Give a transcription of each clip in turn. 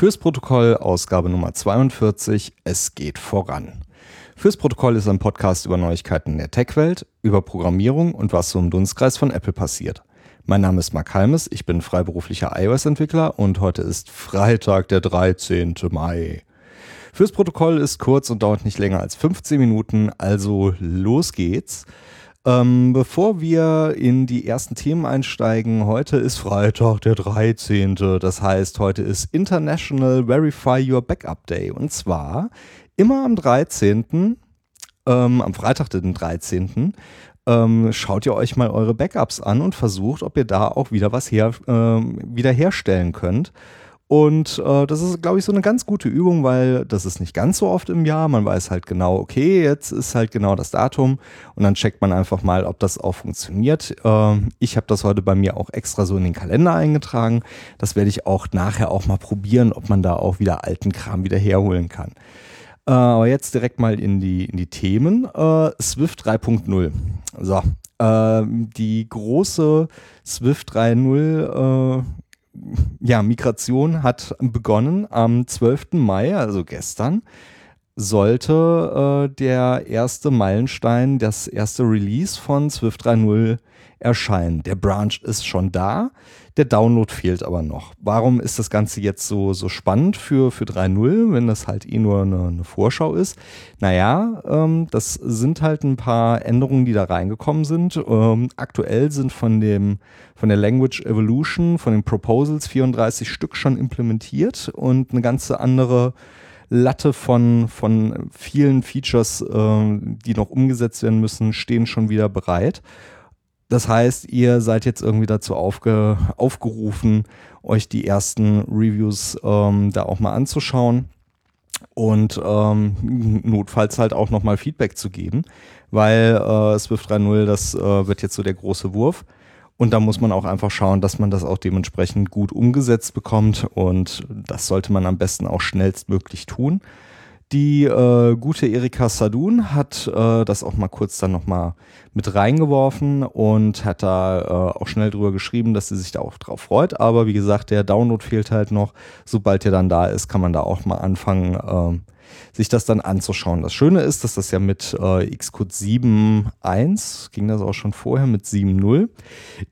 Fürs Protokoll Ausgabe Nummer 42. Es geht voran. Fürs Protokoll ist ein Podcast über Neuigkeiten in der Tech-Welt, über Programmierung und was so im Dunstkreis von Apple passiert. Mein Name ist Mark Halmes, ich bin freiberuflicher iOS-Entwickler und heute ist Freitag, der 13. Mai. Fürs Protokoll ist kurz und dauert nicht länger als 15 Minuten, also los geht's. Ähm, bevor wir in die ersten Themen einsteigen, heute ist Freitag, der 13. Das heißt, heute ist International Verify Your Backup Day. Und zwar immer am 13., ähm, am Freitag, den 13., ähm, schaut ihr euch mal eure Backups an und versucht, ob ihr da auch wieder was her, äh, wiederherstellen könnt. Und äh, das ist, glaube ich, so eine ganz gute Übung, weil das ist nicht ganz so oft im Jahr. Man weiß halt genau, okay, jetzt ist halt genau das Datum und dann checkt man einfach mal, ob das auch funktioniert. Äh, ich habe das heute bei mir auch extra so in den Kalender eingetragen. Das werde ich auch nachher auch mal probieren, ob man da auch wieder alten Kram wieder herholen kann. Äh, aber jetzt direkt mal in die, in die Themen. Äh, Swift 3.0. So, äh, die große Swift 3.0 ja, Migration hat begonnen am 12. Mai, also gestern, sollte äh, der erste Meilenstein, das erste Release von Swift 3.0 erscheinen. Der Branch ist schon da, der Download fehlt aber noch. Warum ist das Ganze jetzt so, so spannend für, für 3.0, wenn das halt eh nur eine, eine Vorschau ist? Naja, ähm, das sind halt ein paar Änderungen, die da reingekommen sind. Ähm, aktuell sind von, dem, von der Language Evolution, von den Proposals 34 Stück schon implementiert und eine ganze andere Latte von, von vielen Features, äh, die noch umgesetzt werden müssen, stehen schon wieder bereit. Das heißt, ihr seid jetzt irgendwie dazu aufge, aufgerufen, euch die ersten Reviews ähm, da auch mal anzuschauen und ähm, notfalls halt auch nochmal Feedback zu geben, weil äh, Swift 3.0, das äh, wird jetzt so der große Wurf. Und da muss man auch einfach schauen, dass man das auch dementsprechend gut umgesetzt bekommt. Und das sollte man am besten auch schnellstmöglich tun. Die äh, gute Erika Sadun hat äh, das auch mal kurz dann nochmal mit reingeworfen und hat da äh, auch schnell drüber geschrieben, dass sie sich da auch drauf freut. Aber wie gesagt, der Download fehlt halt noch. Sobald der dann da ist, kann man da auch mal anfangen, ähm, sich das dann anzuschauen. Das Schöne ist, dass das ja mit äh, Xcode 7.1, ging das auch schon vorher mit 7.0,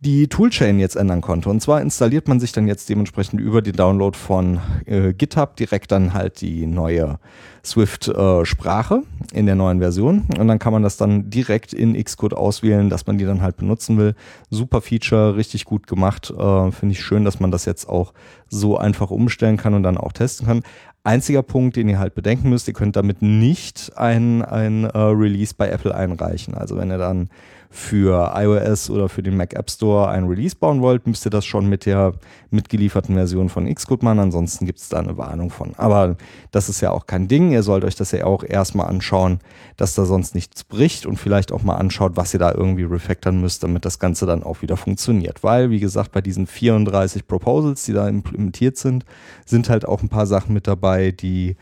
die Toolchain jetzt ändern konnte. Und zwar installiert man sich dann jetzt dementsprechend über den Download von äh, GitHub direkt dann halt die neue Swift-Sprache äh, in der neuen Version. Und dann kann man das dann direkt in Xcode auswählen, dass man die dann halt benutzen will. Super Feature, richtig gut gemacht. Äh, Finde ich schön, dass man das jetzt auch so einfach umstellen kann und dann auch testen kann. Einziger Punkt, den ihr halt bedenken müsst, ihr könnt damit nicht ein, ein uh, Release bei Apple einreichen. Also wenn ihr dann für iOS oder für den Mac App Store ein Release bauen wollt, müsst ihr das schon mit der mitgelieferten Version von Xcode machen. Ansonsten gibt es da eine Warnung von. Aber das ist ja auch kein Ding. Ihr sollt euch das ja auch erstmal anschauen, dass da sonst nichts bricht und vielleicht auch mal anschaut, was ihr da irgendwie refactoren müsst, damit das Ganze dann auch wieder funktioniert. Weil, wie gesagt, bei diesen 34 Proposals, die da implementiert sind, sind halt auch ein paar Sachen mit dabei, die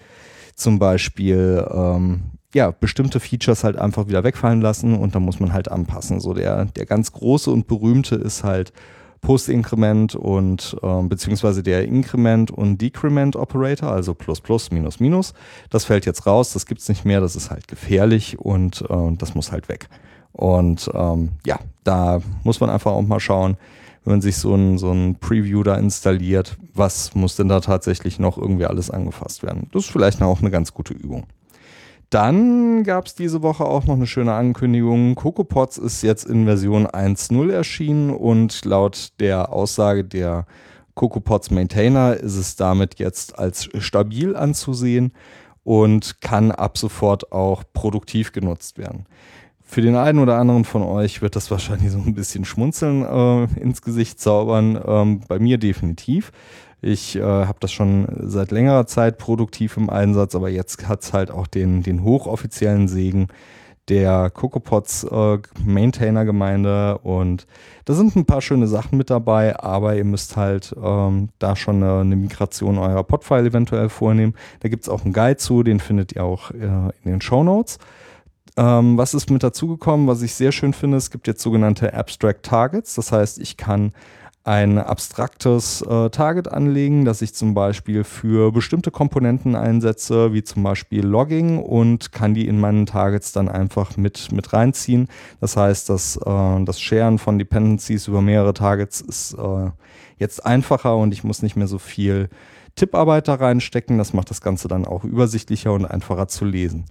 zum Beispiel ähm, ja, bestimmte Features halt einfach wieder wegfallen lassen und da muss man halt anpassen. So der, der ganz große und berühmte ist halt Post-Increment und äh, beziehungsweise der Increment und Decrement Operator, also plus plus, minus minus. Das fällt jetzt raus, das gibt's nicht mehr, das ist halt gefährlich und äh, das muss halt weg. Und ähm, ja, da muss man einfach auch mal schauen, wenn man sich so ein, so ein Preview da installiert, was muss denn da tatsächlich noch irgendwie alles angefasst werden. Das ist vielleicht auch eine ganz gute Übung. Dann gab es diese Woche auch noch eine schöne Ankündigung. CocoaPods ist jetzt in Version 1.0 erschienen und laut der Aussage der CocoaPods Maintainer ist es damit jetzt als stabil anzusehen und kann ab sofort auch produktiv genutzt werden. Für den einen oder anderen von euch wird das wahrscheinlich so ein bisschen Schmunzeln äh, ins Gesicht zaubern. Ähm, bei mir definitiv. Ich äh, habe das schon seit längerer Zeit produktiv im Einsatz, aber jetzt hat es halt auch den, den hochoffiziellen Segen der CocoaPods äh, Maintainer Gemeinde und da sind ein paar schöne Sachen mit dabei, aber ihr müsst halt ähm, da schon eine, eine, Migration eurer Podfile eventuell vornehmen. Da gibt es auch einen Guide zu, den findet ihr auch äh, in den Show Notes. Ähm, was ist mit dazugekommen, was ich sehr schön finde, es gibt jetzt sogenannte Abstract Targets, das heißt, ich kann ein abstraktes äh, Target anlegen, das ich zum Beispiel für bestimmte Komponenten einsetze, wie zum Beispiel Logging und kann die in meinen Targets dann einfach mit, mit reinziehen. Das heißt, dass äh, das Sharen von Dependencies über mehrere Targets ist äh, jetzt einfacher und ich muss nicht mehr so viel Tipparbeit da reinstecken. Das macht das Ganze dann auch übersichtlicher und einfacher zu lesen.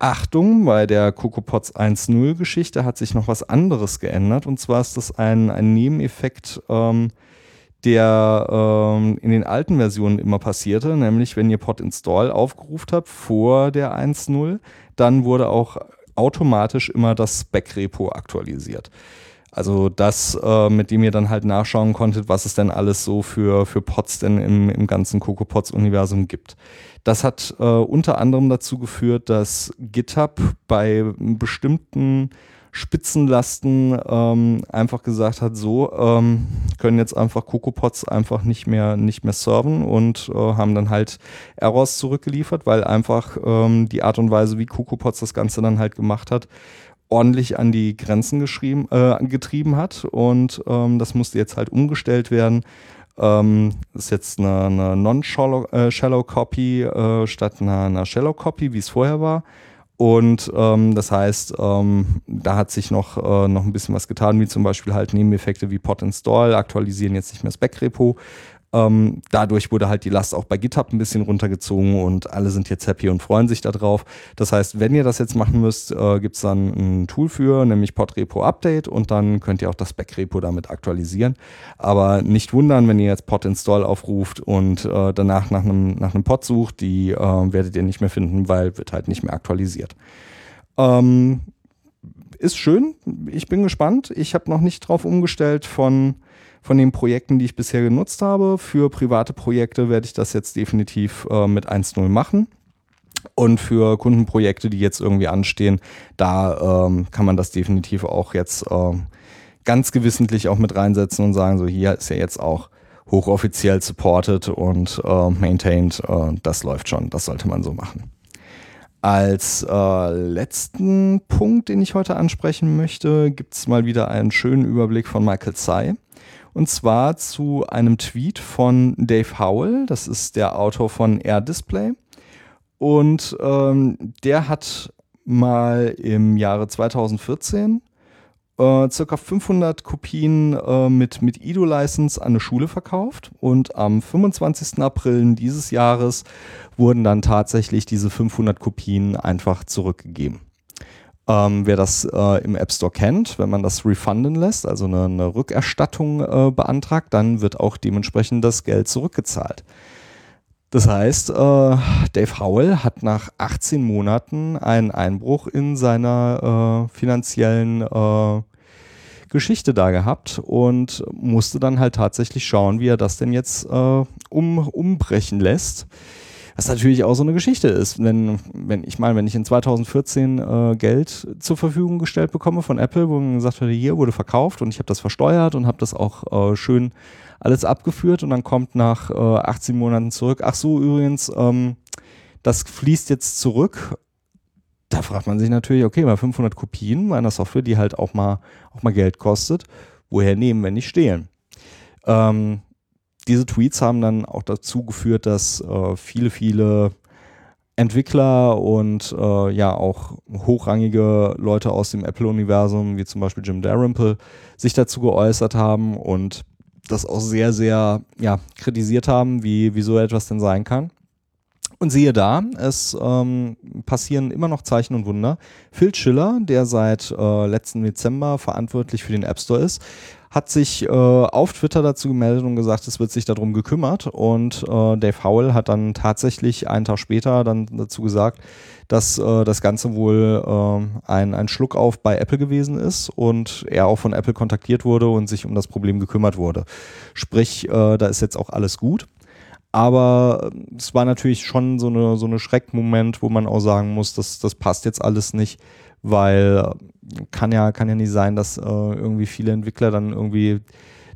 Achtung, bei der CocoaPods 1.0 Geschichte hat sich noch was anderes geändert. Und zwar ist das ein, ein Nebeneffekt, ähm, der ähm, in den alten Versionen immer passierte, nämlich wenn ihr Pod Install aufgerufen habt vor der 1.0, dann wurde auch automatisch immer das Spec-Repo aktualisiert. Also das, äh, mit dem ihr dann halt nachschauen konntet, was es denn alles so für, für Pods denn im, im ganzen CocoaPods-Universum gibt. Das hat äh, unter anderem dazu geführt, dass GitHub bei bestimmten Spitzenlasten ähm, einfach gesagt hat, so ähm, können jetzt einfach CocoaPods einfach nicht mehr nicht mehr serven und äh, haben dann halt Errors zurückgeliefert, weil einfach ähm, die Art und Weise, wie CocoaPods das Ganze dann halt gemacht hat, ordentlich an die Grenzen äh, getrieben hat und ähm, das musste jetzt halt umgestellt werden. Ähm, ist jetzt eine, eine Non-Shallow-Copy äh, äh, statt einer, einer Shallow-Copy, wie es vorher war. Und ähm, das heißt, ähm, da hat sich noch, äh, noch ein bisschen was getan, wie zum Beispiel halt Nebeneffekte wie Pot Install, aktualisieren jetzt nicht mehr das Backrepo. Ähm, dadurch wurde halt die Last auch bei GitHub ein bisschen runtergezogen und alle sind jetzt happy und freuen sich darauf. Das heißt, wenn ihr das jetzt machen müsst, äh, gibt es dann ein Tool für, nämlich Podrepo Update und dann könnt ihr auch das Backrepo damit aktualisieren. Aber nicht wundern, wenn ihr jetzt Pod Install aufruft und äh, danach nach einem, nach einem Pod sucht, die äh, werdet ihr nicht mehr finden, weil wird halt nicht mehr aktualisiert. Ähm, ist schön. Ich bin gespannt. Ich habe noch nicht drauf umgestellt von von den Projekten, die ich bisher genutzt habe. Für private Projekte werde ich das jetzt definitiv äh, mit 1.0 machen. Und für Kundenprojekte, die jetzt irgendwie anstehen, da ähm, kann man das definitiv auch jetzt äh, ganz gewissentlich auch mit reinsetzen und sagen, so hier ist ja jetzt auch hochoffiziell supported und äh, maintained. Äh, das läuft schon, das sollte man so machen. Als äh, letzten Punkt, den ich heute ansprechen möchte, gibt es mal wieder einen schönen Überblick von Michael Tsai. Und zwar zu einem Tweet von Dave Howell, das ist der Autor von Air Display. Und ähm, der hat mal im Jahre 2014 äh, circa 500 Kopien äh, mit, mit IDO-License an eine Schule verkauft. Und am 25. April dieses Jahres wurden dann tatsächlich diese 500 Kopien einfach zurückgegeben. Ähm, wer das äh, im App Store kennt, wenn man das refunden lässt, also eine, eine Rückerstattung äh, beantragt, dann wird auch dementsprechend das Geld zurückgezahlt. Das heißt, äh, Dave Howell hat nach 18 Monaten einen Einbruch in seiner äh, finanziellen äh, Geschichte da gehabt und musste dann halt tatsächlich schauen, wie er das denn jetzt äh, um, umbrechen lässt. Was natürlich auch so eine Geschichte ist, wenn, wenn ich meine, wenn ich in 2014 äh, Geld zur Verfügung gestellt bekomme von Apple, wo man gesagt hat, hier wurde verkauft und ich habe das versteuert und habe das auch äh, schön alles abgeführt und dann kommt nach äh, 18 Monaten zurück, ach so, übrigens, ähm, das fließt jetzt zurück. Da fragt man sich natürlich, okay, bei 500 Kopien meiner Software, die halt auch mal, auch mal Geld kostet, woher nehmen, wenn nicht stehlen? Ähm, diese Tweets haben dann auch dazu geführt, dass äh, viele, viele Entwickler und äh, ja auch hochrangige Leute aus dem Apple-Universum, wie zum Beispiel Jim Dalrymple, sich dazu geäußert haben und das auch sehr, sehr ja, kritisiert haben, wie, wie so etwas denn sein kann. Und siehe da, es ähm, passieren immer noch Zeichen und Wunder. Phil Schiller, der seit äh, letzten Dezember verantwortlich für den App Store ist, hat sich äh, auf Twitter dazu gemeldet und gesagt, es wird sich darum gekümmert. Und äh, Dave Howell hat dann tatsächlich einen Tag später dann dazu gesagt, dass äh, das Ganze wohl äh, ein, ein Schluck auf bei Apple gewesen ist und er auch von Apple kontaktiert wurde und sich um das Problem gekümmert wurde. Sprich, äh, da ist jetzt auch alles gut. Aber es war natürlich schon so eine, so eine Schreckmoment, wo man auch sagen muss, dass das passt jetzt alles nicht weil kann ja, kann ja nicht sein, dass äh, irgendwie viele Entwickler dann irgendwie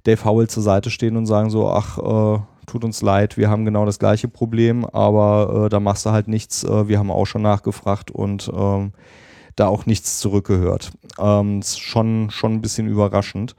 Dave Howell zur Seite stehen und sagen so, ach, äh, tut uns leid, wir haben genau das gleiche Problem, aber äh, da machst du halt nichts, äh, wir haben auch schon nachgefragt und ähm, da auch nichts zurückgehört. Ähm, ist schon, schon ein bisschen überraschend.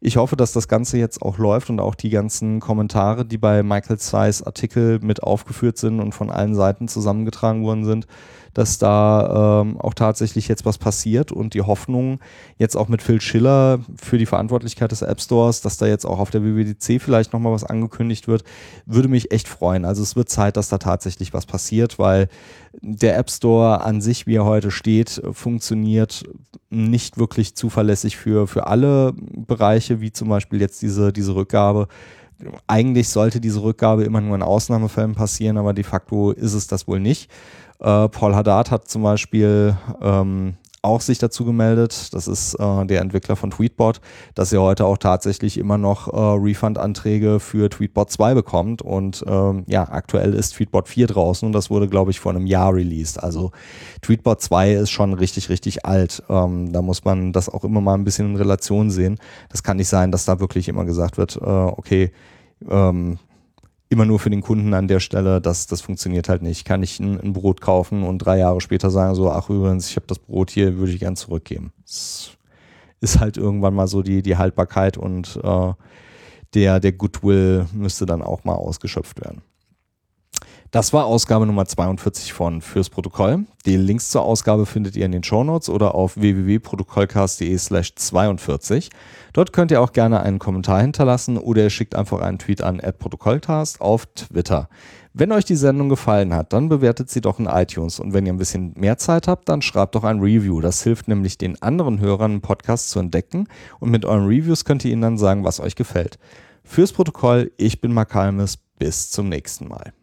Ich hoffe, dass das Ganze jetzt auch läuft und auch die ganzen Kommentare, die bei Michael Zeiss Artikel mit aufgeführt sind und von allen Seiten zusammengetragen worden sind, dass da ähm, auch tatsächlich jetzt was passiert und die Hoffnung jetzt auch mit Phil Schiller für die Verantwortlichkeit des App Stores, dass da jetzt auch auf der WWDC vielleicht nochmal was angekündigt wird, würde mich echt freuen. Also es wird Zeit, dass da tatsächlich was passiert, weil der App Store an sich, wie er heute steht, funktioniert nicht wirklich zuverlässig für, für alle Bereiche, wie zum Beispiel jetzt diese, diese Rückgabe eigentlich sollte diese Rückgabe immer nur in Ausnahmefällen passieren, aber de facto ist es das wohl nicht. Äh, Paul Haddad hat zum Beispiel ähm, auch sich dazu gemeldet, das ist äh, der Entwickler von Tweetbot, dass er heute auch tatsächlich immer noch äh, Refund-Anträge für Tweetbot 2 bekommt und ähm, ja, aktuell ist Tweetbot 4 draußen und das wurde, glaube ich, vor einem Jahr released. Also Tweetbot 2 ist schon richtig, richtig alt. Ähm, da muss man das auch immer mal ein bisschen in Relation sehen. Das kann nicht sein, dass da wirklich immer gesagt wird, äh, okay, ähm, immer nur für den Kunden an der Stelle, das, das funktioniert halt nicht. Kann ich ein, ein Brot kaufen und drei Jahre später sagen, so, ach übrigens, ich habe das Brot hier, würde ich gern zurückgeben. Das ist halt irgendwann mal so die, die Haltbarkeit und äh, der, der Goodwill müsste dann auch mal ausgeschöpft werden. Das war Ausgabe Nummer 42 von Fürs Protokoll. Die Links zur Ausgabe findet ihr in den Shownotes oder auf www.protokollcast.de slash 42. Dort könnt ihr auch gerne einen Kommentar hinterlassen oder ihr schickt einfach einen Tweet an protokollcast auf Twitter. Wenn euch die Sendung gefallen hat, dann bewertet sie doch in iTunes und wenn ihr ein bisschen mehr Zeit habt, dann schreibt doch ein Review. Das hilft nämlich den anderen Hörern, einen Podcast zu entdecken und mit euren Reviews könnt ihr ihnen dann sagen, was euch gefällt. Fürs Protokoll, ich bin Mark Halmes, bis zum nächsten Mal.